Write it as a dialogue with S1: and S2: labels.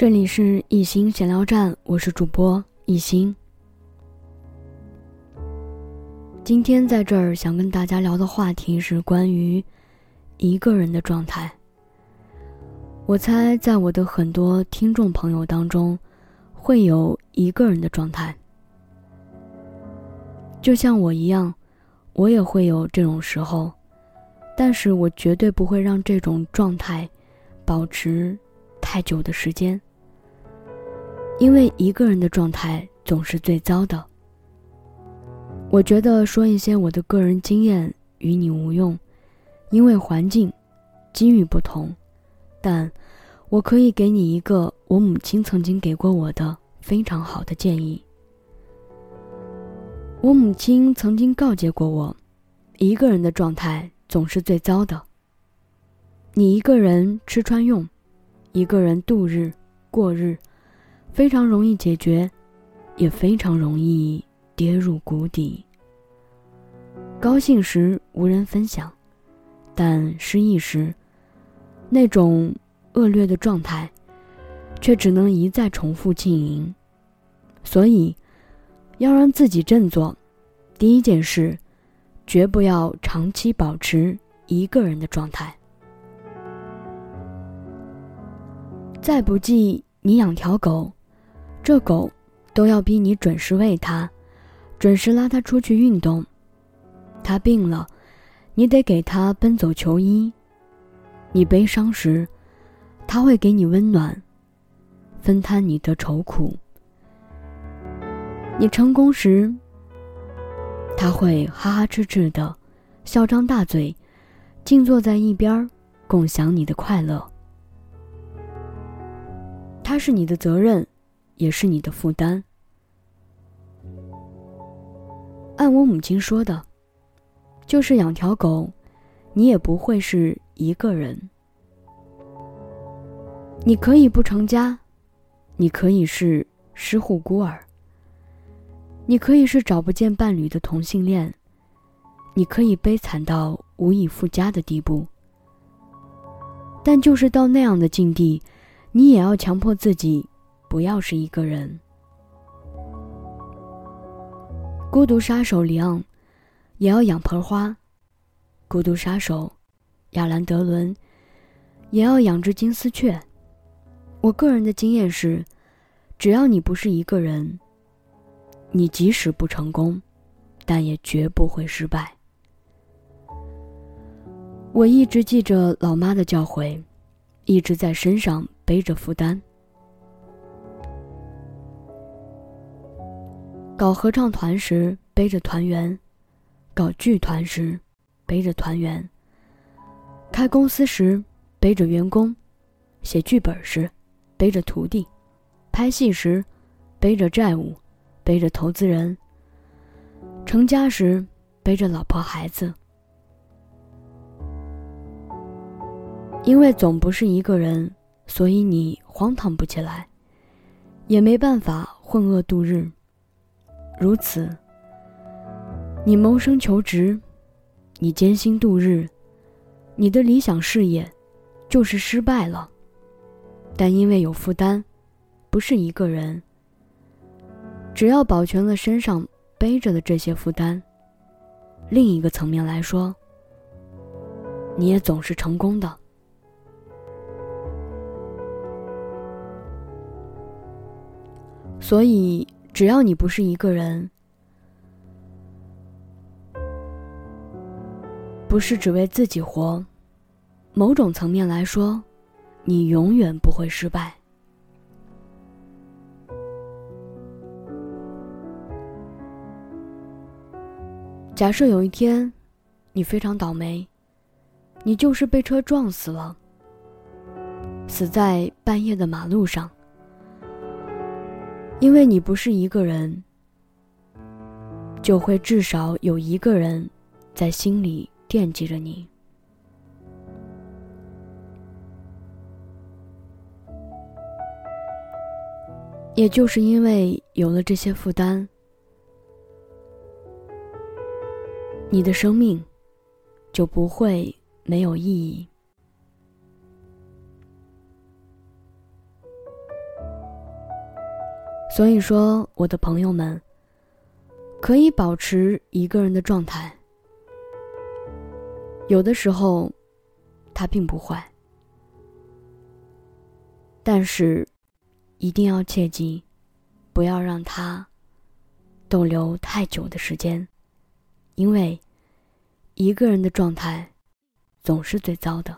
S1: 这里是一心闲聊站，我是主播一心。今天在这儿想跟大家聊的话题是关于一个人的状态。我猜在我的很多听众朋友当中，会有一个人的状态，就像我一样，我也会有这种时候，但是我绝对不会让这种状态保持太久的时间。因为一个人的状态总是最糟的。我觉得说一些我的个人经验与你无用，因为环境、机遇不同，但我可以给你一个我母亲曾经给过我的非常好的建议。我母亲曾经告诫过我，一个人的状态总是最糟的。你一个人吃穿用，一个人度日过日。非常容易解决，也非常容易跌入谷底。高兴时无人分享，但失意时，那种恶劣的状态，却只能一再重复经营。所以，要让自己振作，第一件事，绝不要长期保持一个人的状态。再不济，你养条狗。这狗都要逼你准时喂它，准时拉它出去运动。它病了，你得给它奔走求医。你悲伤时，它会给你温暖，分摊你的愁苦。你成功时，它会哈哈痴痴的，笑张大嘴，静坐在一边，共享你的快乐。它是你的责任。也是你的负担。按我母亲说的，就是养条狗，你也不会是一个人。你可以不成家，你可以是失户孤儿，你可以是找不见伴侣的同性恋，你可以悲惨到无以复加的地步。但就是到那样的境地，你也要强迫自己。不要是一个人。孤独杀手里昂，也要养盆花；孤独杀手亚兰德伦，也要养只金丝雀。我个人的经验是，只要你不是一个人，你即使不成功，但也绝不会失败。我一直记着老妈的教诲，一直在身上背着负担。搞合唱团时背着团员，搞剧团时背着团员，开公司时背着员工，写剧本时背着徒弟，拍戏时背着债务，背着投资人，成家时背着老婆孩子。因为总不是一个人，所以你荒唐不起来，也没办法混饿度日。如此，你谋生求职，你艰辛度日，你的理想事业，就是失败了。但因为有负担，不是一个人。只要保全了身上背着的这些负担，另一个层面来说，你也总是成功的。所以。只要你不是一个人，不是只为自己活，某种层面来说，你永远不会失败。假设有一天，你非常倒霉，你就是被车撞死了，死在半夜的马路上。因为你不是一个人，就会至少有一个人在心里惦记着你。也就是因为有了这些负担，你的生命就不会没有意义。所以说，我的朋友们，可以保持一个人的状态。有的时候，它并不坏，但是一定要切记，不要让它逗留太久的时间，因为一个人的状态总是最糟的。